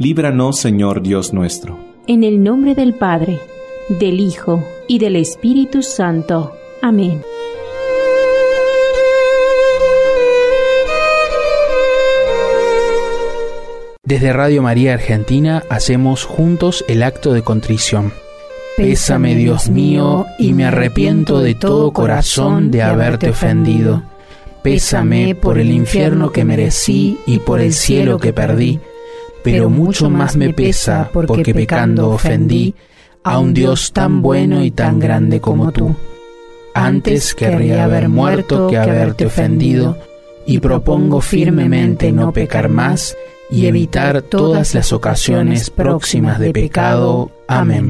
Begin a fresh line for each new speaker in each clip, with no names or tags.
líbranos Señor Dios nuestro.
En el nombre del Padre, del Hijo y del Espíritu Santo. Amén.
Desde Radio María Argentina hacemos juntos el acto de contrición. Pésame, Dios mío, y me arrepiento de todo corazón de haberte ofendido. Pésame por el infierno que merecí y por el cielo que perdí, pero mucho más me pesa porque pecando ofendí a un Dios tan bueno y tan grande como tú. Antes querría haber muerto que haberte ofendido, y propongo firmemente no pecar más y evitar todas las ocasiones próximas de pecado. Amén.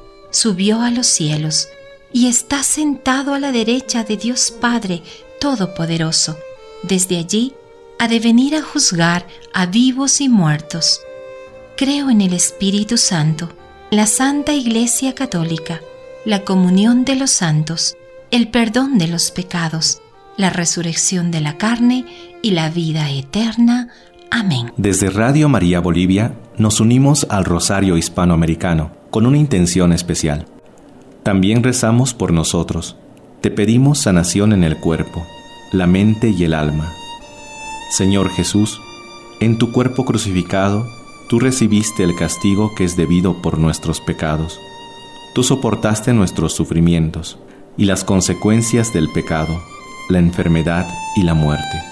subió a los cielos, y está sentado a la derecha de Dios Padre Todopoderoso. Desde allí ha de venir a juzgar a vivos y muertos. Creo en el Espíritu Santo, la Santa Iglesia Católica, la comunión de los santos, el perdón de los pecados, la resurrección de la carne y la vida eterna. Amén.
Desde Radio María Bolivia nos unimos al Rosario Hispanoamericano con una intención especial. También rezamos por nosotros. Te pedimos sanación en el cuerpo, la mente y el alma Señor Jesús, en tu cuerpo crucificado, tú recibiste el castigo que es debido por nuestros pecados. Tú soportaste nuestros sufrimientos y las consecuencias del pecado, la enfermedad y la muerte.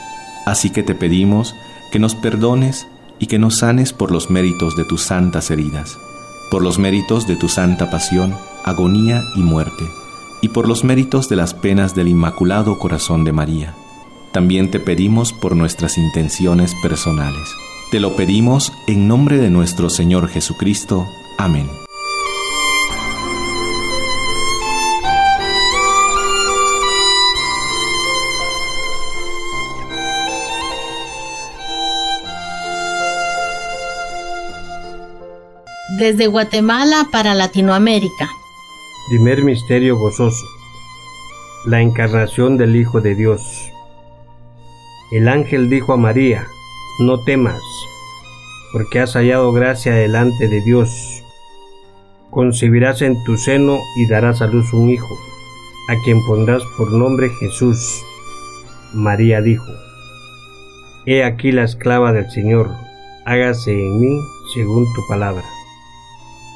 Así que te pedimos que nos perdones y que nos sanes por los méritos de tus santas heridas, por los méritos de tu santa pasión, agonía y muerte, y por los méritos de las penas del Inmaculado Corazón de María también te pedimos por nuestras intenciones personales. Te lo pedimos en nombre de nuestro Señor Jesucristo. Amén.
Desde Guatemala para Latinoamérica.
Primer misterio gozoso. La encarnación del Hijo de Dios. El ángel dijo a María, no temas, porque has hallado gracia delante de Dios. Concebirás en tu seno y darás a luz un hijo, a quien pondrás por nombre Jesús. María dijo, He aquí la esclava del Señor, hágase en mí según tu palabra.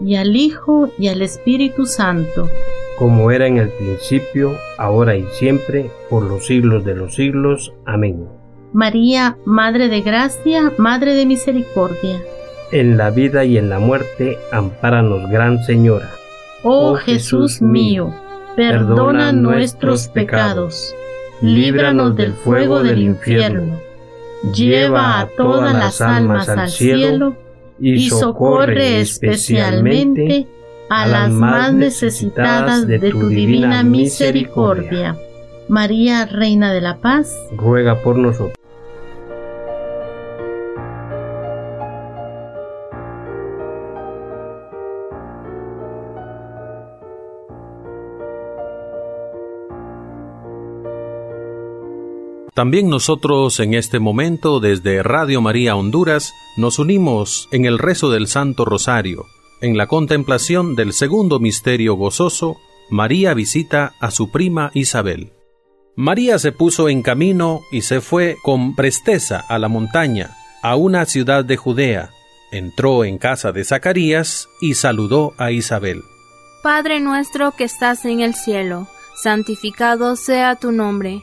y al Hijo, y al Espíritu Santo
como era en el principio, ahora y siempre, por los siglos de los siglos. Amén.
María, Madre de Gracia, Madre de Misericordia.
En la vida y en la muerte, ampáranos, Gran Señora.
Oh, oh Jesús mío, perdona nuestros pecados, líbranos del fuego del infierno, lleva a todas las almas al cielo y socorre especialmente a las más necesitadas de tu divina misericordia. María, Reina de la Paz,
ruega por nosotros.
También nosotros en este momento desde Radio María Honduras nos unimos en el rezo del Santo Rosario en la contemplación del segundo misterio gozoso, María visita a su prima Isabel. María se puso en camino y se fue con presteza a la montaña, a una ciudad de Judea. Entró en casa de Zacarías y saludó a Isabel.
Padre nuestro que estás en el cielo, santificado sea tu nombre,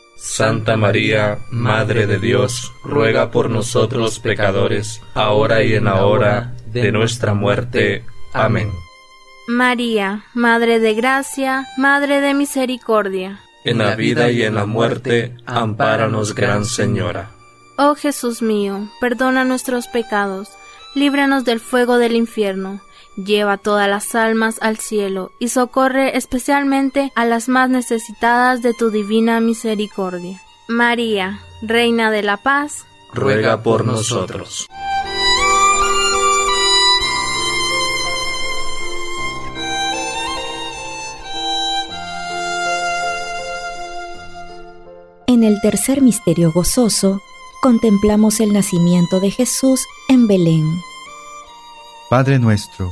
Santa María, Madre de Dios, ruega por nosotros pecadores, ahora y en la hora de nuestra muerte. Amén.
María, Madre de Gracia, Madre de Misericordia.
En la vida y en la muerte, ampáranos, Gran Señora.
Oh Jesús mío, perdona nuestros pecados, líbranos del fuego del infierno Lleva todas las almas al cielo y socorre especialmente a las más necesitadas de tu divina misericordia. María, Reina de la Paz,
ruega por nosotros.
En el tercer misterio gozoso, contemplamos el nacimiento de Jesús en Belén.
Padre nuestro,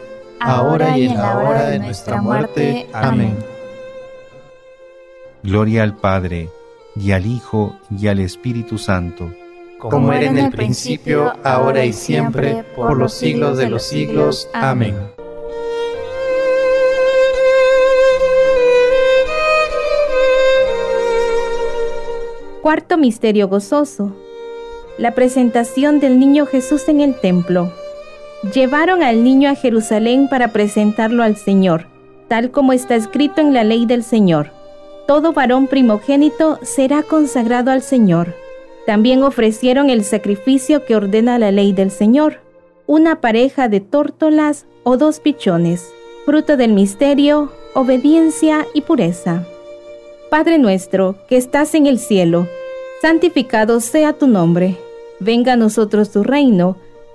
ahora y en la hora de nuestra muerte. Amén.
Gloria al Padre, y al Hijo, y al Espíritu Santo.
Como era en el principio, ahora y siempre, por los siglos de los siglos. Amén.
Cuarto Misterio Gozoso. La presentación del niño Jesús en el templo. Llevaron al niño a Jerusalén para presentarlo al Señor, tal como está escrito en la ley del Señor. Todo varón primogénito será consagrado al Señor. También ofrecieron el sacrificio que ordena la ley del Señor, una pareja de tórtolas o dos pichones, fruto del misterio, obediencia y pureza. Padre nuestro, que estás en el cielo, santificado sea tu nombre. Venga a nosotros tu reino,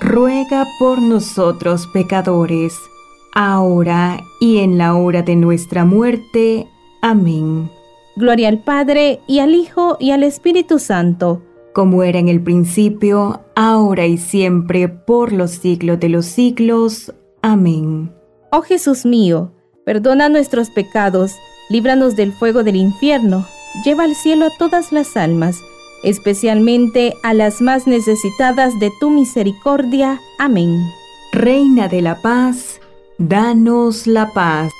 ruega por nosotros pecadores, ahora y en la hora de nuestra muerte. Amén.
Gloria al Padre, y al Hijo, y al Espíritu Santo
como era en el principio, ahora y siempre, por los siglos de los siglos. Amén.
Oh Jesús mío, perdona nuestros pecados, líbranos del fuego del infierno, lleva al cielo a todas las almas, especialmente a las más necesitadas de tu misericordia. Amén.
Reina de la paz, danos la paz.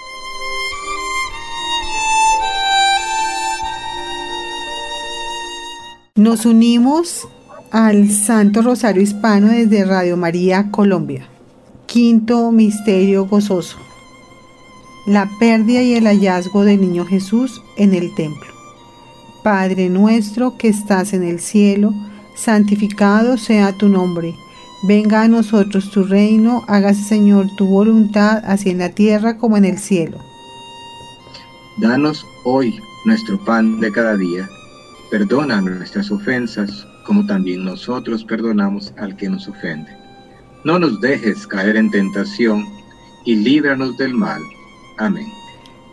Nos unimos al Santo Rosario Hispano desde Radio María, Colombia. Quinto Misterio Gozoso. La pérdida y el hallazgo del Niño Jesús en el templo. Padre nuestro que estás en el cielo, santificado sea tu nombre. Venga a nosotros tu reino, hágase Señor tu voluntad, así en la tierra como en el cielo.
Danos hoy nuestro pan de cada día Perdona nuestras ofensas, como también nosotros perdonamos al que nos ofende. No nos dejes caer en tentación, y líbranos del mal. Amén.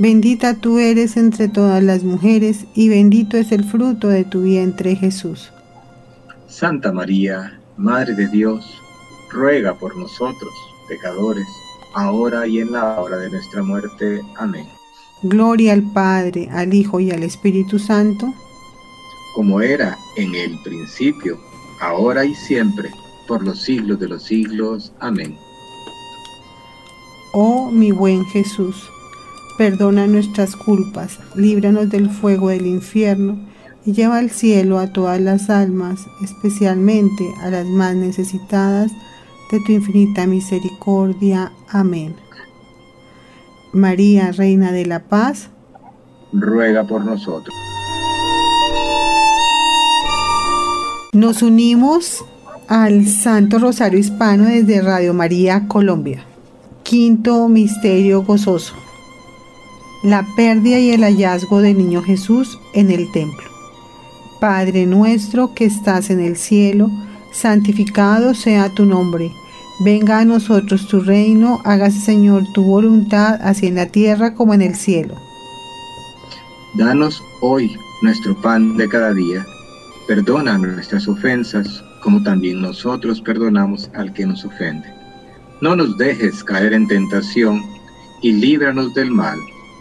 Bendita tú eres entre todas las mujeres, y bendito es el fruto de tu vientre Jesús.
Santa María, Madre de Dios, ruega por nosotros, pecadores, ahora y en la hora de nuestra muerte. Amén.
Gloria al Padre, al Hijo y al Espíritu Santo,
como era en el principio, ahora y siempre, por los siglos de los siglos. Amén.
Oh mi buen Jesús, perdona nuestras culpas, líbranos del fuego del infierno y lleva al cielo a todas las almas, especialmente a las más necesitadas de tu infinita misericordia. Amén. María, Reina de la Paz,
ruega por nosotros.
Nos unimos al Santo Rosario Hispano desde Radio María, Colombia. Quinto Misterio Gozoso. La pérdida y el hallazgo del Niño Jesús en el templo. Padre nuestro que estás en el cielo, santificado sea tu nombre. Venga a nosotros tu reino, hágase Señor tu voluntad, así en la tierra como en el cielo.
Danos hoy nuestro pan de cada día. Perdona nuestras ofensas, como también nosotros perdonamos al que nos ofende. No nos dejes caer en tentación, y líbranos del mal.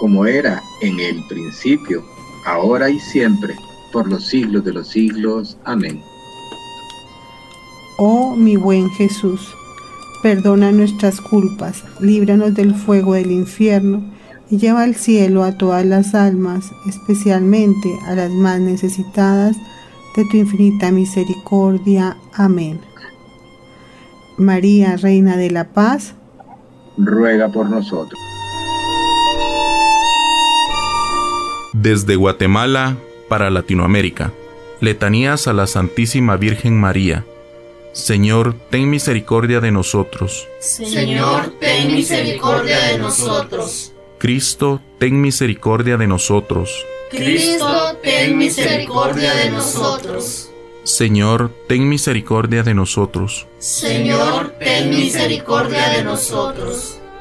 como era en el principio, ahora y siempre, por los siglos de los siglos. Amén.
Oh mi buen Jesús, perdona nuestras culpas, líbranos del fuego del infierno y lleva al cielo a todas las almas, especialmente a las más necesitadas de tu infinita misericordia. Amén. María, Reina de la Paz,
ruega por nosotros.
Desde Guatemala para Latinoamérica. Letanías a la Santísima Virgen María. Señor, ten misericordia de nosotros.
Señor, ten misericordia de nosotros.
Cristo, ten misericordia de nosotros.
Cristo, ten misericordia de nosotros.
Señor, ten misericordia de nosotros.
Señor, ten misericordia de nosotros.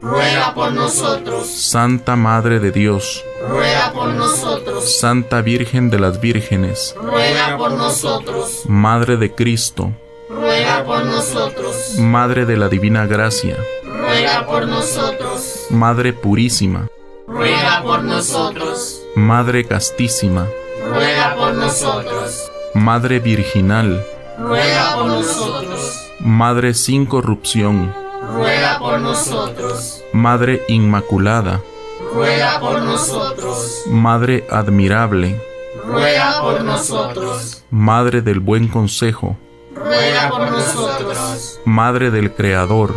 ruega por nosotros.
Santa Madre de Dios,
ruega por nosotros.
Santa Virgen de las Vírgenes,
ruega por nosotros.
Madre de Cristo,
ruega por nosotros.
Madre de la Divina Gracia,
ruega por nosotros.
Madre Purísima,
ruega por nosotros.
Madre Castísima,
ruega por nosotros.
Madre Virginal,
ruega por nosotros.
Madre sin corrupción,
ruega por nosotros.
Madre Inmaculada,
ruega por nosotros.
Madre admirable,
ruega por nosotros.
Madre del buen consejo,
ruega por nosotros.
Madre del Creador,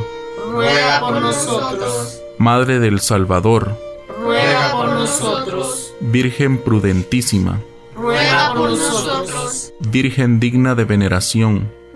ruega por nosotros.
Madre del Salvador,
ruega por nosotros.
Virgen prudentísima,
ruega por nosotros.
Virgen digna de veneración,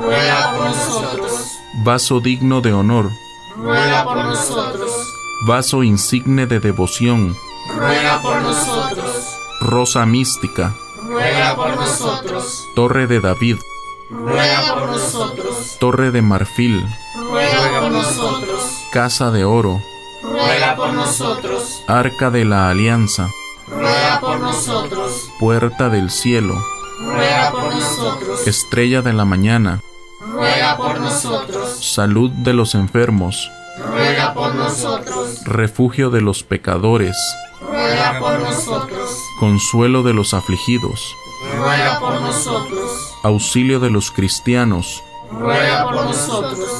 ruega por nosotros.
Vaso digno de honor,
ruega por nosotros.
Vaso insigne de devoción,
ruega por nosotros.
Rosa mística,
ruega por nosotros.
Torre de David,
ruega por nosotros.
Torre de marfil,
ruega por nosotros.
Casa de oro,
ruega por nosotros.
Arca de la alianza,
ruega por nosotros.
Puerta del cielo,
ruega por nosotros.
Estrella de la mañana,
ruega por nosotros.
Salud de los enfermos,
ruega por nosotros.
Refugio de los pecadores,
ruega por nosotros.
Consuelo de los afligidos,
ruega por nosotros.
Auxilio de los cristianos,
ruega por nosotros.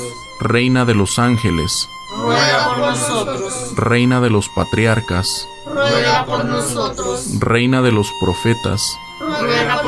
Reina de los ángeles,
ruega por nosotros.
Reina de los patriarcas,
ruega por nosotros.
Reina de los profetas,
ruega por.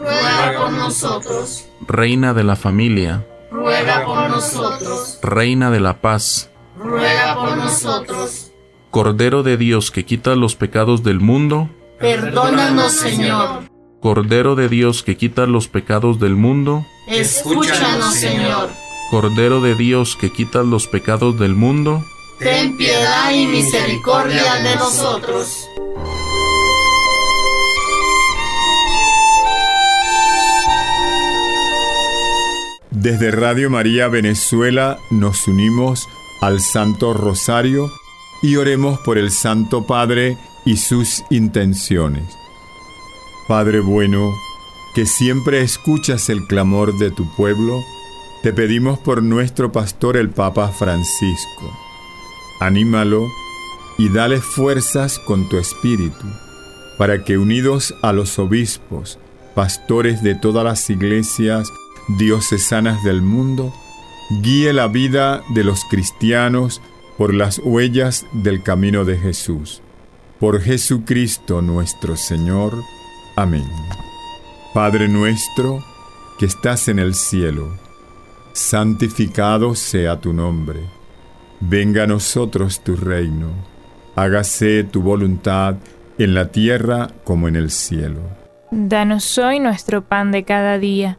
ruega por nosotros.
Reina de la familia,
ruega por nosotros.
Reina de la paz,
ruega por nosotros.
Cordero de Dios que quita los pecados del mundo,
perdónanos Señor.
Cordero de Dios que quita los pecados del mundo,
escúchanos Señor.
Cordero de Dios que quita los pecados del mundo,
ten piedad y misericordia de nosotros.
Desde Radio María Venezuela nos unimos al Santo Rosario y oremos por el Santo Padre y sus intenciones. Padre bueno, que siempre escuchas el clamor de tu pueblo, te pedimos por nuestro pastor el Papa Francisco. Anímalo y dale fuerzas con tu espíritu, para que unidos a los obispos, pastores de todas las iglesias diocesanas del mundo, guíe la vida de los cristianos por las huellas del camino de Jesús. Por Jesucristo nuestro Señor. Amén. Padre nuestro, que estás en el cielo, santificado sea tu nombre. Venga a nosotros tu reino. Hágase tu voluntad en la tierra como en el cielo.
Danos hoy nuestro pan de cada día.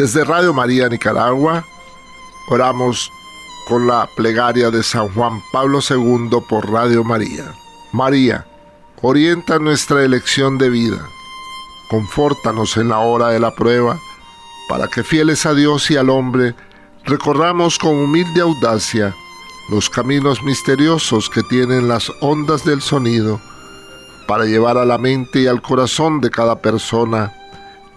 Desde Radio María Nicaragua, oramos con la plegaria de San Juan Pablo II por Radio María. María, orienta nuestra elección de vida, confórtanos en la hora de la prueba, para que fieles a Dios y al hombre, recorramos con humilde audacia los caminos misteriosos que tienen las ondas del sonido, para llevar a la mente y al corazón de cada persona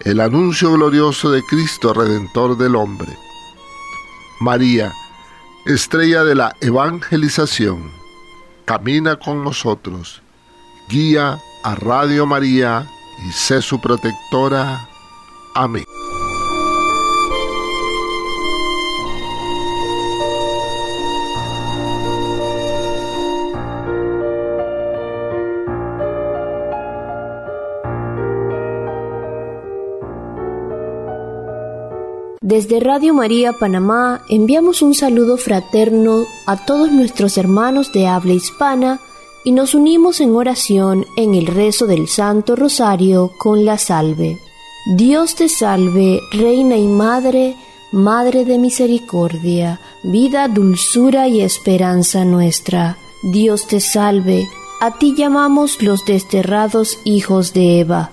el anuncio glorioso de Cristo Redentor del hombre. María, estrella de la evangelización, camina con nosotros, guía a Radio María y sé su protectora. Amén.
Desde Radio María Panamá enviamos un saludo fraterno a todos nuestros hermanos de habla hispana y nos unimos en oración en el rezo del Santo Rosario con la salve. Dios te salve, Reina y Madre, Madre de Misericordia, vida, dulzura y esperanza nuestra. Dios te salve, a ti llamamos los desterrados hijos de Eva.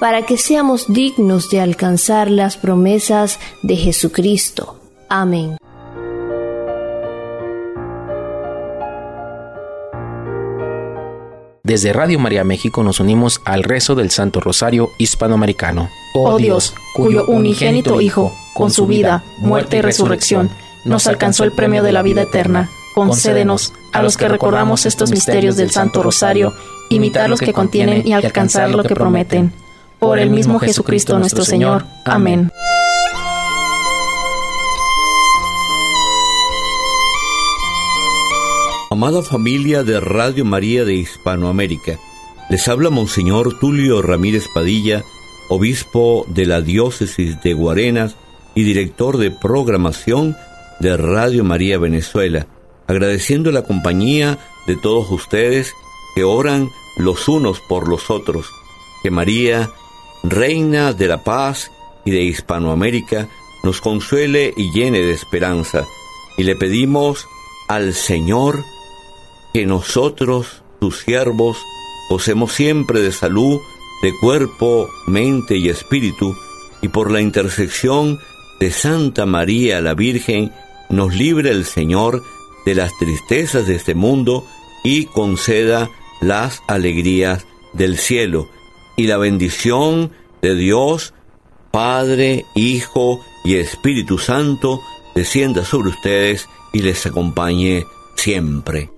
para que seamos dignos de alcanzar las promesas de Jesucristo. Amén.
Desde Radio María México nos unimos al rezo del Santo Rosario Hispanoamericano.
Oh Dios, cuyo unigénito Hijo, con su vida, muerte y resurrección, nos alcanzó el premio de la vida eterna, concédenos, a los que recordamos estos misterios del Santo Rosario, imitar los que contienen y alcanzar lo que prometen por el mismo Jesucristo nuestro Señor. Amén.
Amada familia de Radio María de Hispanoamérica, les habla Monseñor Tulio Ramírez Padilla, obispo de la diócesis de Guarenas y director de programación de Radio María Venezuela, agradeciendo la compañía de todos ustedes que oran los unos por los otros. Que María Reina de la paz y de Hispanoamérica, nos consuele y llene de esperanza. Y le pedimos al Señor que nosotros, tus siervos, gocemos siempre de salud, de cuerpo, mente y espíritu, y por la intersección de Santa María la Virgen, nos libre el Señor de las tristezas de este mundo y conceda las alegrías del cielo y la bendición de Dios, Padre, Hijo y Espíritu Santo, descienda sobre ustedes y les acompañe siempre.